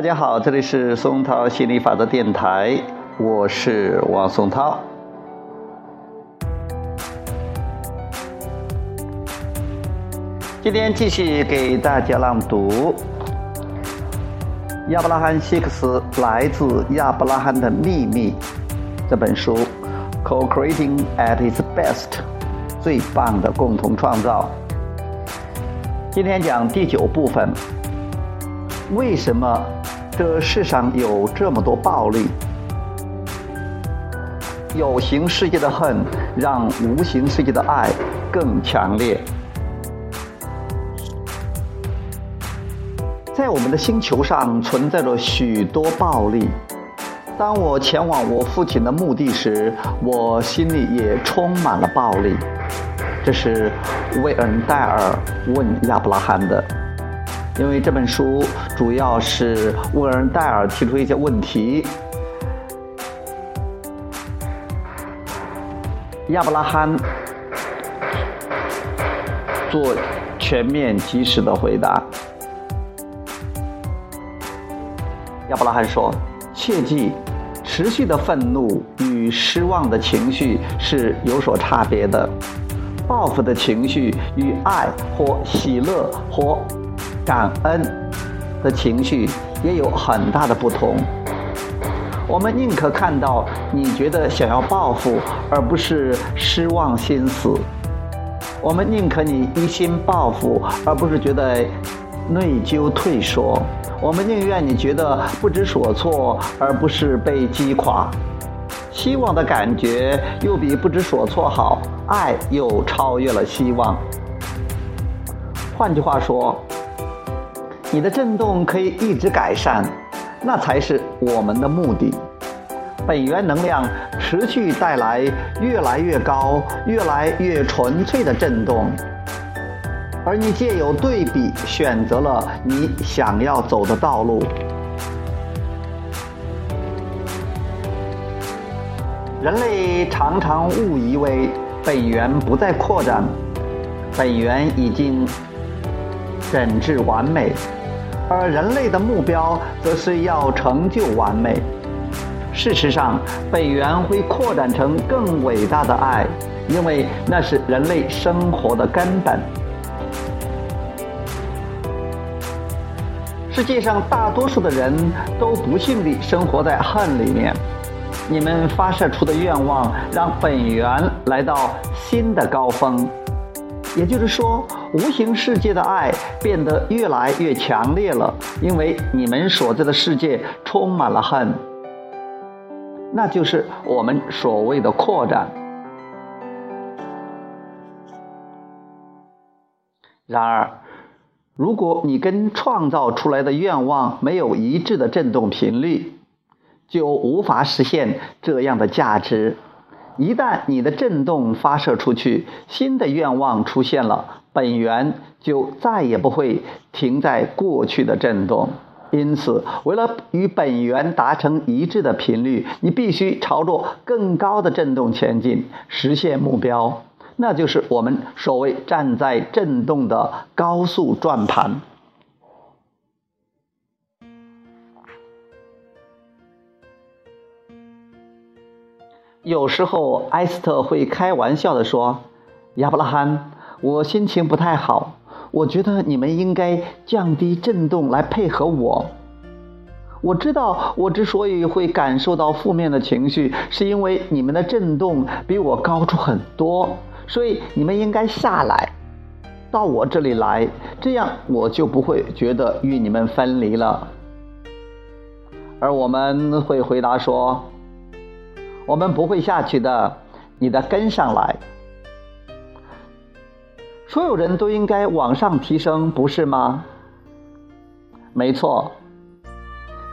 大家好，这里是松涛心理法则电台，我是王松涛。今天继续给大家朗读亚伯拉罕·希克斯《来自亚伯拉罕的秘密》这本书，Co-creating at its best，最棒的共同创造。今天讲第九部分，为什么？这世上有这么多暴力，有形世界的恨让无形世界的爱更强烈。在我们的星球上存在着许多暴力。当我前往我父亲的墓地时，我心里也充满了暴力。这是魏恩戴尔问亚伯拉罕的。因为这本书主要是沃尔戴尔提出一些问题，亚伯拉罕做全面及时的回答。亚伯拉罕说：“切记，持续的愤怒与失望的情绪是有所差别的，报复的情绪与爱或喜乐或。”感恩的情绪也有很大的不同。我们宁可看到你觉得想要报复，而不是失望心死；我们宁可你一心报复，而不是觉得内疚退缩；我们宁愿你觉得不知所措，而不是被击垮。希望的感觉又比不知所措好，爱又超越了希望。换句话说。你的振动可以一直改善，那才是我们的目的。本源能量持续带来越来越高、越来越纯粹的振动，而你借有对比选择了你想要走的道路。人类常常误以为本源不再扩展，本源已经整治完美。而人类的目标则是要成就完美。事实上，本源会扩展成更伟大的爱，因为那是人类生活的根本。世界上大多数的人都不幸地生活在恨里面。你们发射出的愿望，让本源来到新的高峰。也就是说，无形世界的爱变得越来越强烈了，因为你们所在的世界充满了恨。那就是我们所谓的扩展。然而，如果你跟创造出来的愿望没有一致的振动频率，就无法实现这样的价值。一旦你的震动发射出去，新的愿望出现了，本源就再也不会停在过去的震动。因此，为了与本源达成一致的频率，你必须朝着更高的振动前进，实现目标。那就是我们所谓站在震动的高速转盘。有时候，埃斯特会开玩笑地说：“亚伯拉罕，我心情不太好，我觉得你们应该降低振动来配合我。我知道，我之所以会感受到负面的情绪，是因为你们的振动比我高出很多，所以你们应该下来，到我这里来，这样我就不会觉得与你们分离了。”而我们会回答说。我们不会下去的，你得跟上来。所有人都应该往上提升，不是吗？没错。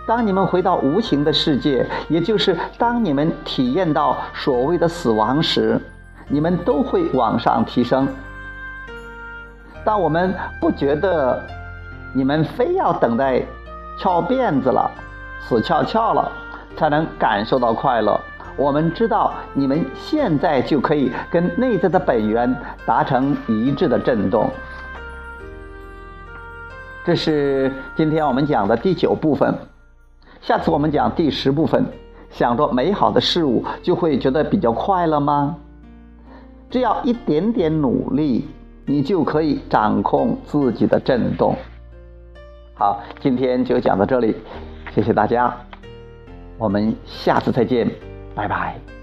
当你们回到无形的世界，也就是当你们体验到所谓的死亡时，你们都会往上提升。当我们不觉得你们非要等待翘辫子了、死翘翘了，才能感受到快乐。我们知道，你们现在就可以跟内在的本源达成一致的震动。这是今天我们讲的第九部分。下次我们讲第十部分，想着美好的事物就会觉得比较快乐吗？只要一点点努力，你就可以掌控自己的振动。好，今天就讲到这里，谢谢大家，我们下次再见，拜拜。